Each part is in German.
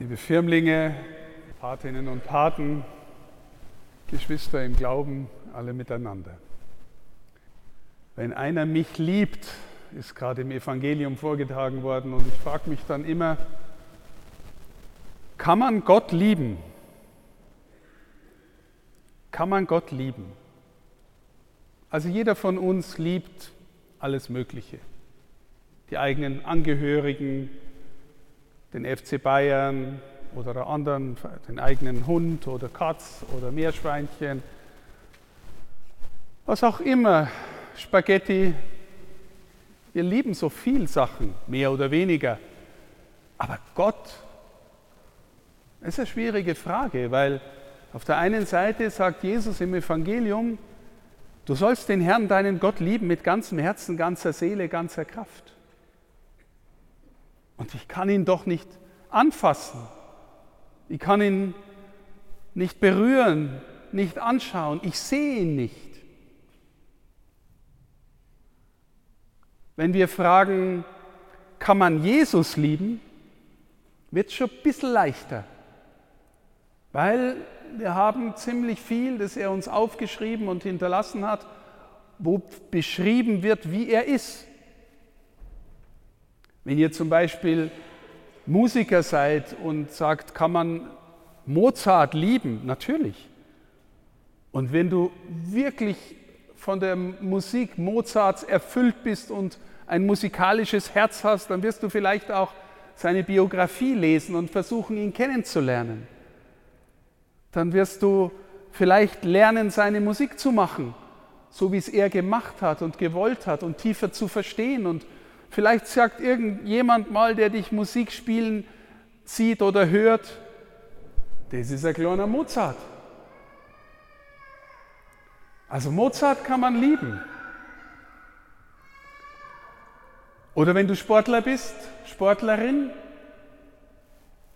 liebe Firmlinge, Patinnen und Paten, Geschwister im Glauben, alle miteinander. Wenn einer mich liebt, ist gerade im Evangelium vorgetragen worden und ich frage mich dann immer, kann man Gott lieben? Kann man Gott lieben? Also jeder von uns liebt alles Mögliche. Die eigenen Angehörigen, den FC Bayern oder anderen, den eigenen Hund oder Katz oder Meerschweinchen, was auch immer, Spaghetti. Wir lieben so viel Sachen, mehr oder weniger. Aber Gott, das ist eine schwierige Frage, weil auf der einen Seite sagt Jesus im Evangelium, du sollst den Herrn, deinen Gott lieben mit ganzem Herzen, ganzer Seele, ganzer Kraft. Und ich kann ihn doch nicht anfassen. Ich kann ihn nicht berühren, nicht anschauen. Ich sehe ihn nicht. Wenn wir fragen, kann man Jesus lieben, wird es schon ein bisschen leichter. Weil wir haben ziemlich viel, das er uns aufgeschrieben und hinterlassen hat, wo beschrieben wird, wie er ist. Wenn ihr zum Beispiel Musiker seid und sagt, kann man Mozart lieben? Natürlich. Und wenn du wirklich von der Musik Mozarts erfüllt bist und ein musikalisches Herz hast, dann wirst du vielleicht auch seine Biografie lesen und versuchen, ihn kennenzulernen. Dann wirst du vielleicht lernen, seine Musik zu machen, so wie es er gemacht hat und gewollt hat und tiefer zu verstehen und Vielleicht sagt irgendjemand mal, der dich Musik spielen sieht oder hört, das ist ein kleiner Mozart. Also Mozart kann man lieben. Oder wenn du Sportler bist, Sportlerin.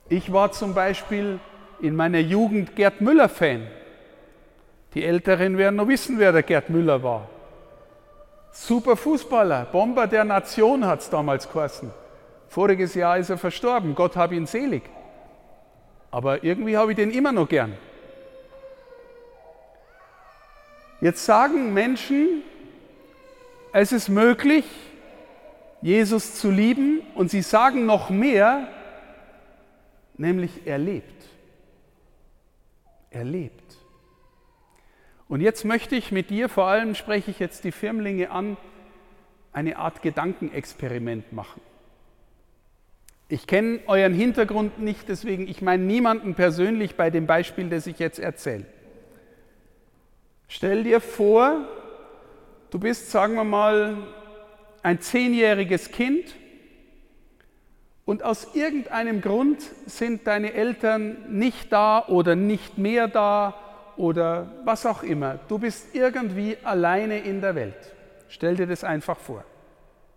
Ich war zum Beispiel in meiner Jugend Gerd Müller-Fan. Die Älteren werden noch wissen, wer der Gerd Müller war. Super Fußballer, Bomber der Nation hat es damals geheißen. Voriges Jahr ist er verstorben, Gott hab ihn selig. Aber irgendwie habe ich den immer noch gern. Jetzt sagen Menschen, es ist möglich, Jesus zu lieben und sie sagen noch mehr, nämlich er lebt. Er lebt. Und jetzt möchte ich mit dir, vor allem spreche ich jetzt die Firmlinge an, eine Art Gedankenexperiment machen. Ich kenne euren Hintergrund nicht, deswegen ich meine niemanden persönlich bei dem Beispiel, das ich jetzt erzähle. Stell dir vor, du bist, sagen wir mal, ein zehnjähriges Kind und aus irgendeinem Grund sind deine Eltern nicht da oder nicht mehr da oder was auch immer. Du bist irgendwie alleine in der Welt. Stell dir das einfach vor.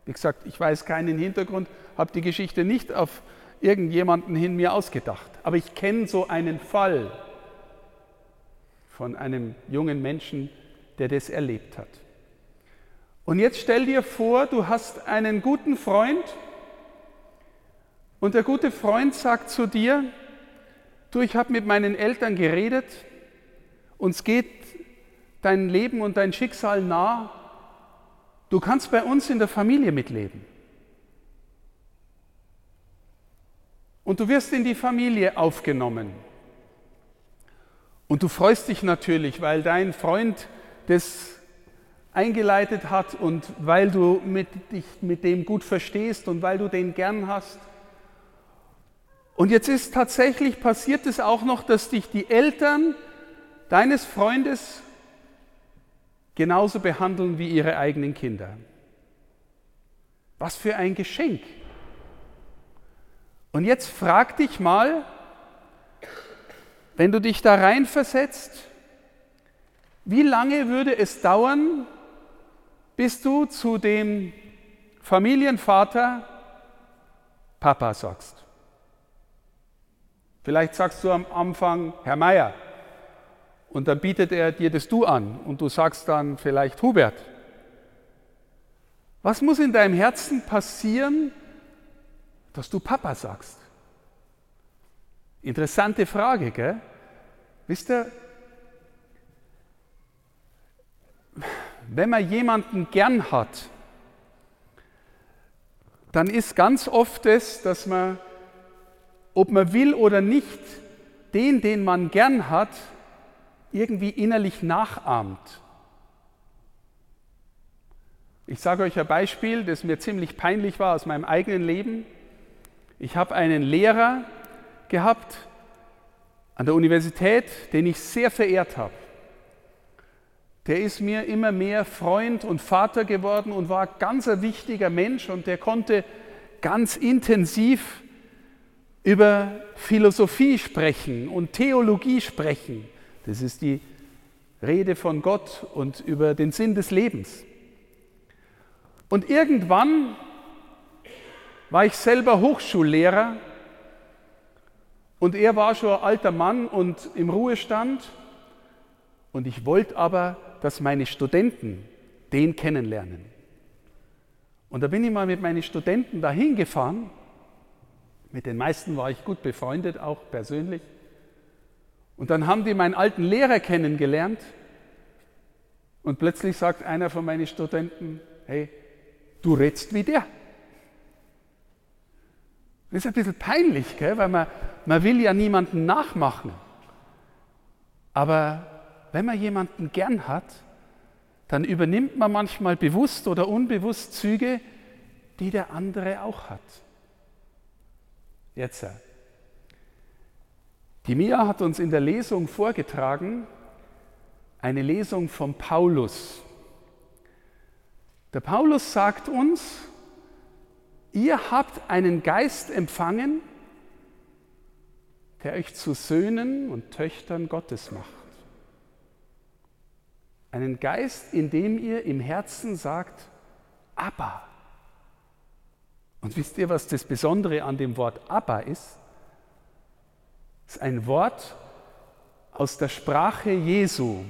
Wie gesagt, ich weiß keinen Hintergrund, habe die Geschichte nicht auf irgendjemanden hin mir ausgedacht. Aber ich kenne so einen Fall von einem jungen Menschen, der das erlebt hat. Und jetzt stell dir vor, du hast einen guten Freund und der gute Freund sagt zu dir, du, ich habe mit meinen Eltern geredet, uns geht dein Leben und dein Schicksal nah. Du kannst bei uns in der Familie mitleben. Und du wirst in die Familie aufgenommen. Und du freust dich natürlich, weil dein Freund das eingeleitet hat und weil du mit, dich mit dem gut verstehst und weil du den gern hast. Und jetzt ist tatsächlich passiert es auch noch, dass dich die Eltern deines Freundes genauso behandeln wie ihre eigenen Kinder. Was für ein Geschenk. Und jetzt frag dich mal, wenn du dich da reinversetzt, wie lange würde es dauern, bis du zu dem Familienvater Papa sagst? Vielleicht sagst du am Anfang, Herr Meier, und dann bietet er dir das Du an und du sagst dann vielleicht Hubert. Was muss in deinem Herzen passieren, dass du Papa sagst? Interessante Frage, gell? Wisst ihr, wenn man jemanden gern hat, dann ist ganz oft es, dass man, ob man will oder nicht, den, den man gern hat, irgendwie innerlich nachahmt. Ich sage euch ein Beispiel, das mir ziemlich peinlich war aus meinem eigenen Leben. Ich habe einen Lehrer gehabt an der Universität, den ich sehr verehrt habe. Der ist mir immer mehr Freund und Vater geworden und war ganz ein wichtiger Mensch und der konnte ganz intensiv über Philosophie sprechen und Theologie sprechen. Das ist die Rede von Gott und über den Sinn des Lebens. Und irgendwann war ich selber Hochschullehrer und er war schon ein alter Mann und im Ruhestand. Und ich wollte aber, dass meine Studenten den kennenlernen. Und da bin ich mal mit meinen Studenten dahin gefahren. Mit den meisten war ich gut befreundet, auch persönlich. Und dann haben die meinen alten Lehrer kennengelernt. Und plötzlich sagt einer von meinen Studenten, hey, du redst wie der. Das ist ein bisschen peinlich, gell? weil man, man will ja niemanden nachmachen. Aber wenn man jemanden gern hat, dann übernimmt man manchmal bewusst oder unbewusst Züge, die der andere auch hat. Jetzt. Die Mia hat uns in der Lesung vorgetragen, eine Lesung von Paulus. Der Paulus sagt uns, ihr habt einen Geist empfangen, der euch zu Söhnen und Töchtern Gottes macht. Einen Geist, in dem ihr im Herzen sagt, Abba. Und wisst ihr, was das Besondere an dem Wort Abba ist? Es ist ein Wort aus der Sprache Jesu.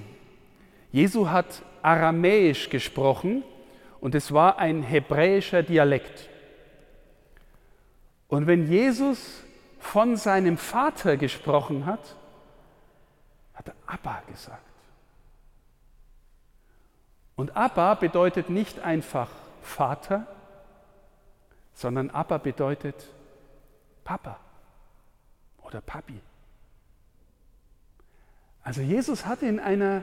Jesu hat Aramäisch gesprochen und es war ein hebräischer Dialekt. Und wenn Jesus von seinem Vater gesprochen hat, hat er Abba gesagt. Und Abba bedeutet nicht einfach Vater, sondern Abba bedeutet Papa oder Papi. Also Jesus hat in einer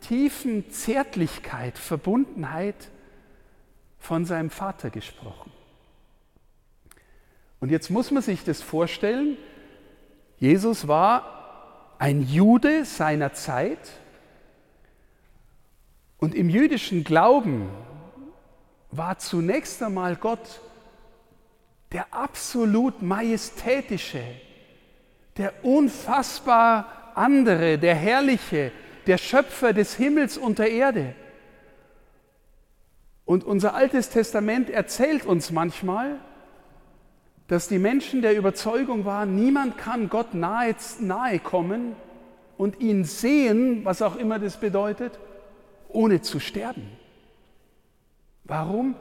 tiefen Zärtlichkeit, Verbundenheit von seinem Vater gesprochen. Und jetzt muss man sich das vorstellen, Jesus war ein Jude seiner Zeit und im jüdischen Glauben war zunächst einmal Gott der absolut majestätische, der unfassbar andere, der herrliche, der Schöpfer des Himmels und der Erde. Und unser altes Testament erzählt uns manchmal, dass die Menschen der Überzeugung waren, niemand kann Gott nahe, nahe kommen und ihn sehen, was auch immer das bedeutet, ohne zu sterben. Warum?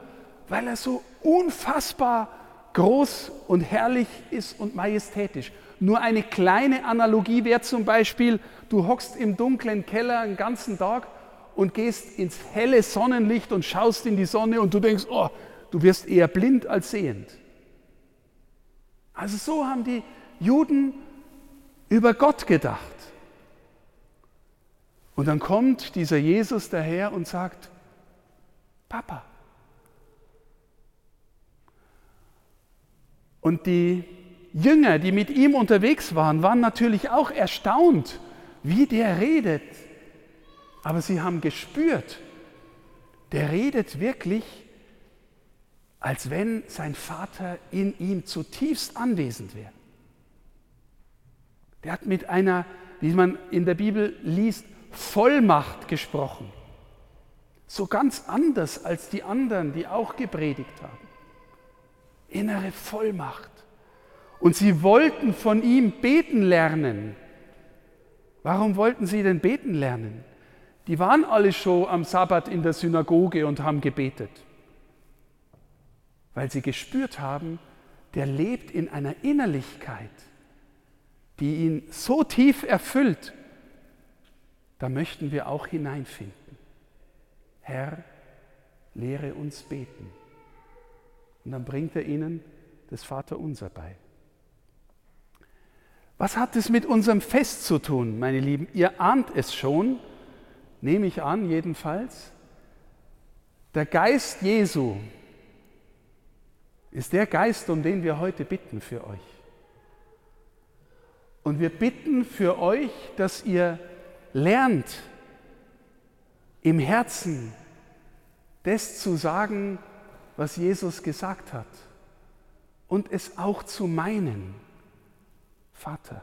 Weil er so unfassbar groß und herrlich ist und majestätisch. Nur eine kleine Analogie wäre zum Beispiel, du hockst im dunklen Keller einen ganzen Tag und gehst ins helle Sonnenlicht und schaust in die Sonne und du denkst, oh, du wirst eher blind als sehend. Also so haben die Juden über Gott gedacht. Und dann kommt dieser Jesus daher und sagt, Papa. Und die Jünger, die mit ihm unterwegs waren, waren natürlich auch erstaunt, wie der redet. Aber sie haben gespürt, der redet wirklich als wenn sein Vater in ihm zutiefst anwesend wäre. Der hat mit einer, wie man in der Bibel liest, Vollmacht gesprochen. So ganz anders als die anderen, die auch gepredigt haben. Innere Vollmacht. Und sie wollten von ihm beten lernen. Warum wollten sie denn beten lernen? Die waren alle schon am Sabbat in der Synagoge und haben gebetet weil sie gespürt haben, der lebt in einer Innerlichkeit, die ihn so tief erfüllt, da möchten wir auch hineinfinden. Herr, lehre uns beten. Und dann bringt er ihnen das Vaterunser bei. Was hat es mit unserem Fest zu tun, meine Lieben? Ihr ahnt es schon, nehme ich an jedenfalls. Der Geist Jesu ist der Geist, um den wir heute bitten für euch. Und wir bitten für euch, dass ihr lernt, im Herzen das zu sagen, was Jesus gesagt hat und es auch zu meinen. Vater,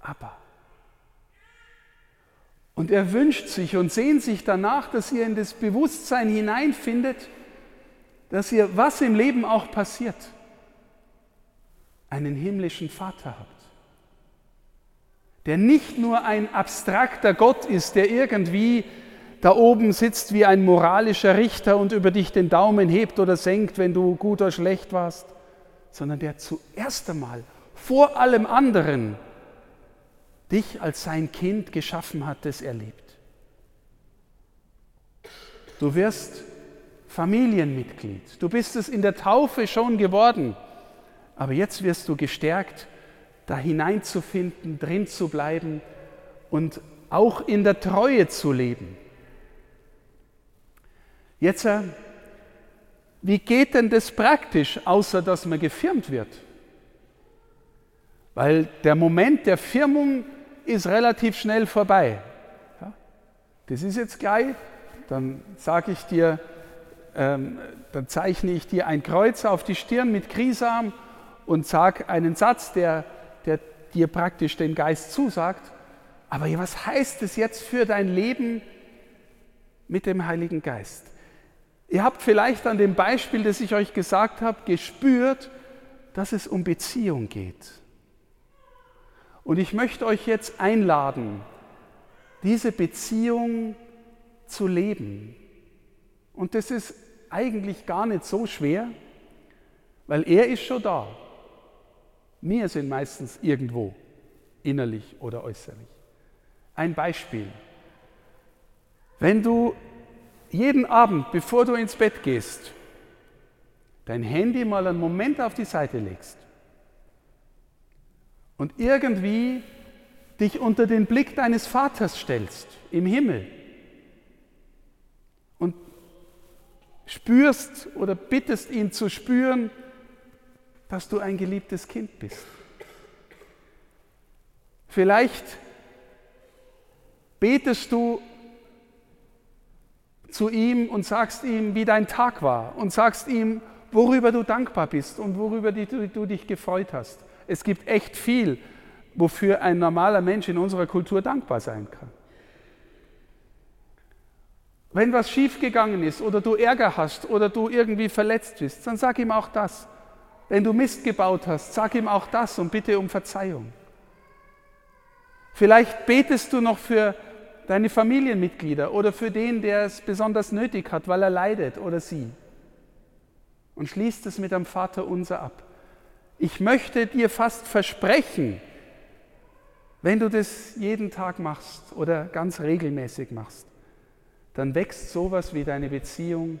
Abba. Und er wünscht sich und sehnt sich danach, dass ihr in das Bewusstsein hineinfindet, dass ihr, was im Leben auch passiert, einen himmlischen Vater habt, der nicht nur ein abstrakter Gott ist, der irgendwie da oben sitzt wie ein moralischer Richter und über dich den Daumen hebt oder senkt, wenn du gut oder schlecht warst, sondern der zuerst einmal vor allem anderen dich als sein Kind geschaffen hat, das er liebt. Du wirst Familienmitglied. Du bist es in der Taufe schon geworden, aber jetzt wirst du gestärkt, da hineinzufinden, drin zu bleiben und auch in der Treue zu leben. Jetzt, äh, wie geht denn das praktisch, außer dass man gefirmt wird? Weil der Moment der Firmung ist relativ schnell vorbei. Das ist jetzt gleich, dann sage ich dir, ähm, dann zeichne ich dir ein Kreuz auf die Stirn mit Krisam und sage einen Satz, der, der dir praktisch den Geist zusagt. Aber was heißt es jetzt für dein Leben mit dem Heiligen Geist? Ihr habt vielleicht an dem Beispiel, das ich euch gesagt habe, gespürt, dass es um Beziehung geht. Und ich möchte euch jetzt einladen, diese Beziehung zu leben. Und das ist eigentlich gar nicht so schwer, weil er ist schon da. Wir sind meistens irgendwo, innerlich oder äußerlich. Ein Beispiel. Wenn du jeden Abend, bevor du ins Bett gehst, dein Handy mal einen Moment auf die Seite legst und irgendwie dich unter den Blick deines Vaters stellst im Himmel und spürst oder bittest ihn zu spüren, dass du ein geliebtes Kind bist. Vielleicht betest du zu ihm und sagst ihm, wie dein Tag war und sagst ihm, worüber du dankbar bist und worüber du, dich gefreut hast. Es gibt echt viel, wofür ein normaler Mensch in unserer Kultur dankbar sein kann. Wenn was schiefgegangen ist oder du Ärger hast oder du irgendwie verletzt bist, dann sag ihm auch das. Wenn du Mist gebaut hast, sag ihm auch das und bitte um Verzeihung. Vielleicht betest du noch für deine Familienmitglieder oder für den, der es besonders nötig hat, weil er leidet oder sie. Und schließt es mit einem Vater unser ab. Ich möchte dir fast versprechen, wenn du das jeden Tag machst oder ganz regelmäßig machst, dann wächst sowas wie deine Beziehung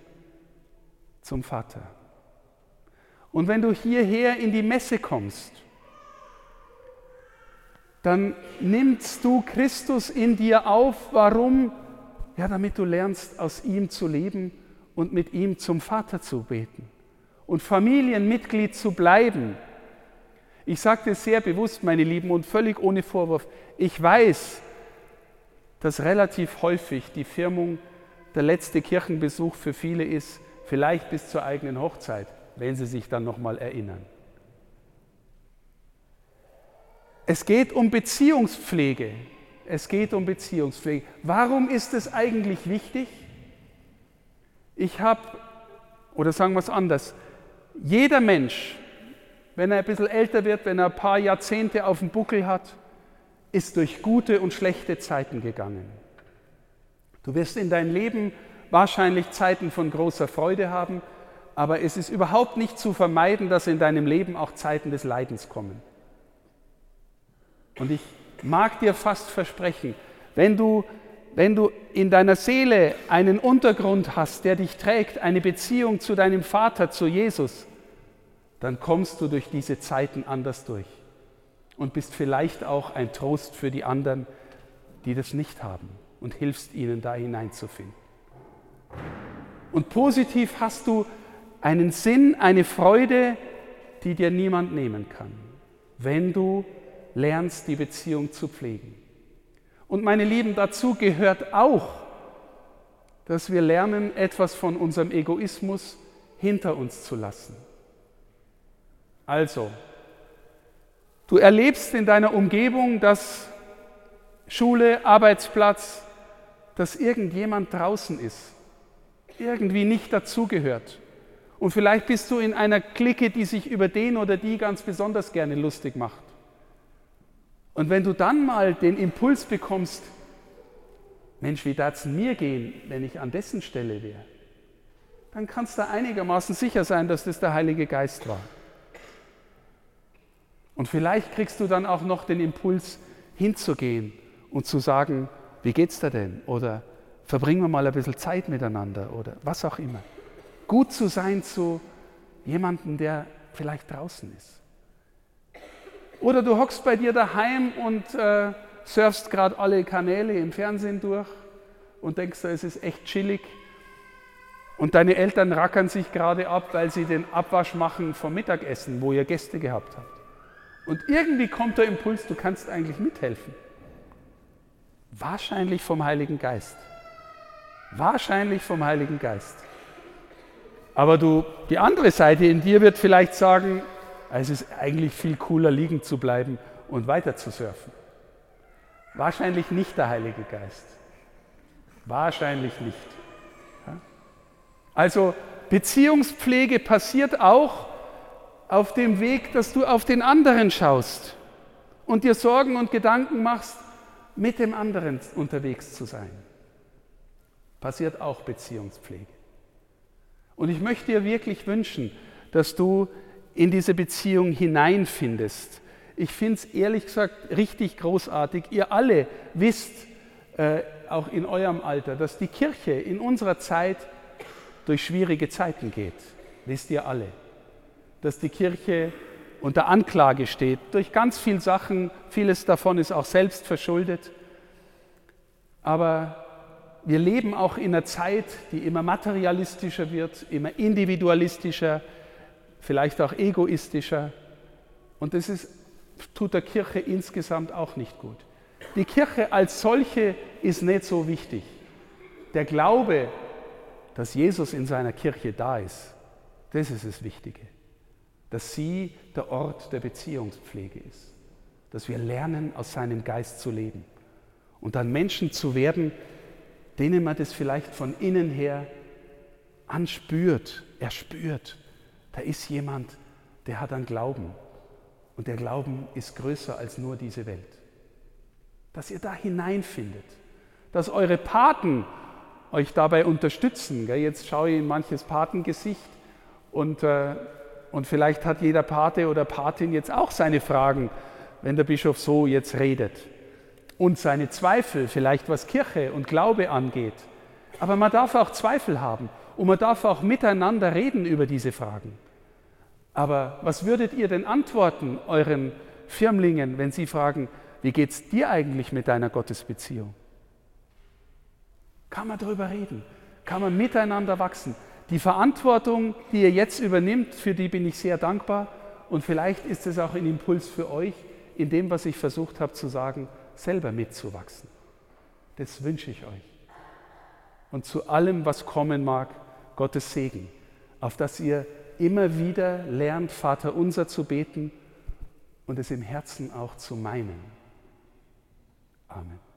zum Vater. Und wenn du hierher in die Messe kommst, dann nimmst du Christus in dir auf. Warum? Ja, damit du lernst, aus ihm zu leben und mit ihm zum Vater zu beten und Familienmitglied zu bleiben. Ich sage das sehr bewusst, meine Lieben, und völlig ohne Vorwurf. Ich weiß, dass relativ häufig die Firmung der letzte Kirchenbesuch für viele ist, vielleicht bis zur eigenen Hochzeit, wenn sie sich dann nochmal erinnern. Es geht um Beziehungspflege. Es geht um Beziehungspflege. Warum ist es eigentlich wichtig? Ich habe, oder sagen wir es anders, jeder Mensch, wenn er ein bisschen älter wird, wenn er ein paar Jahrzehnte auf dem Buckel hat, ist durch gute und schlechte Zeiten gegangen. Du wirst in deinem Leben wahrscheinlich Zeiten von großer Freude haben, aber es ist überhaupt nicht zu vermeiden, dass in deinem Leben auch Zeiten des Leidens kommen. Und ich mag dir fast versprechen, wenn du, wenn du in deiner Seele einen Untergrund hast, der dich trägt, eine Beziehung zu deinem Vater, zu Jesus, dann kommst du durch diese Zeiten anders durch und bist vielleicht auch ein Trost für die anderen, die das nicht haben und hilfst ihnen da hineinzufinden. Und positiv hast du einen Sinn, eine Freude, die dir niemand nehmen kann, wenn du lernst, die Beziehung zu pflegen. Und meine Lieben, dazu gehört auch, dass wir lernen, etwas von unserem Egoismus hinter uns zu lassen. Also, du erlebst in deiner Umgebung, dass Schule, Arbeitsplatz, dass irgendjemand draußen ist, irgendwie nicht dazugehört. Und vielleicht bist du in einer Clique, die sich über den oder die ganz besonders gerne lustig macht. Und wenn du dann mal den Impuls bekommst, Mensch, wie darf es mir gehen, wenn ich an dessen Stelle wäre, dann kannst du einigermaßen sicher sein, dass das der Heilige Geist war. Und vielleicht kriegst du dann auch noch den Impuls, hinzugehen und zu sagen, wie geht's dir denn? Oder verbringen wir mal ein bisschen Zeit miteinander oder was auch immer. Gut zu sein zu jemandem, der vielleicht draußen ist. Oder du hockst bei dir daheim und äh, surfst gerade alle Kanäle im Fernsehen durch und denkst, es ist echt chillig. Und deine Eltern rackern sich gerade ab, weil sie den Abwasch machen vom Mittagessen, wo ihr Gäste gehabt habt. Und irgendwie kommt der Impuls, du kannst eigentlich mithelfen. Wahrscheinlich vom Heiligen Geist. Wahrscheinlich vom Heiligen Geist. Aber du, die andere Seite in dir wird vielleicht sagen, es ist eigentlich viel cooler, liegen zu bleiben und weiter zu surfen. Wahrscheinlich nicht der Heilige Geist. Wahrscheinlich nicht. Also Beziehungspflege passiert auch auf dem Weg, dass du auf den anderen schaust und dir Sorgen und Gedanken machst, mit dem anderen unterwegs zu sein. Passiert auch Beziehungspflege. Und ich möchte dir wirklich wünschen, dass du in diese Beziehung hineinfindest. Ich finde es ehrlich gesagt richtig großartig. Ihr alle wisst, äh, auch in eurem Alter, dass die Kirche in unserer Zeit durch schwierige Zeiten geht. Wisst ihr alle. Dass die Kirche unter Anklage steht durch ganz viele Sachen. Vieles davon ist auch selbst verschuldet. Aber wir leben auch in einer Zeit, die immer materialistischer wird, immer individualistischer, vielleicht auch egoistischer. Und das ist, tut der Kirche insgesamt auch nicht gut. Die Kirche als solche ist nicht so wichtig. Der Glaube, dass Jesus in seiner Kirche da ist, das ist das Wichtige. Dass sie der Ort der Beziehungspflege ist. Dass wir lernen, aus seinem Geist zu leben. Und dann Menschen zu werden, denen man das vielleicht von innen her anspürt, erspürt. Da ist jemand, der hat einen Glauben. Und der Glauben ist größer als nur diese Welt. Dass ihr da hineinfindet. Dass eure Paten euch dabei unterstützen. Jetzt schaue ich in manches Patengesicht und, äh, und vielleicht hat jeder Pate oder Patin jetzt auch seine Fragen, wenn der Bischof so jetzt redet. Und seine Zweifel, vielleicht was Kirche und Glaube angeht. Aber man darf auch Zweifel haben und man darf auch miteinander reden über diese Fragen. Aber was würdet ihr denn antworten euren Firmlingen, wenn sie fragen, wie geht es dir eigentlich mit deiner Gottesbeziehung? Kann man darüber reden? Kann man miteinander wachsen? Die Verantwortung, die ihr jetzt übernimmt, für die bin ich sehr dankbar. Und vielleicht ist es auch ein Impuls für euch, in dem, was ich versucht habe zu sagen, selber mitzuwachsen. Das wünsche ich euch und zu allem, was kommen mag, Gottes Segen, auf dass ihr immer wieder lernt, Vater unser zu beten und es im Herzen auch zu meinen. Amen.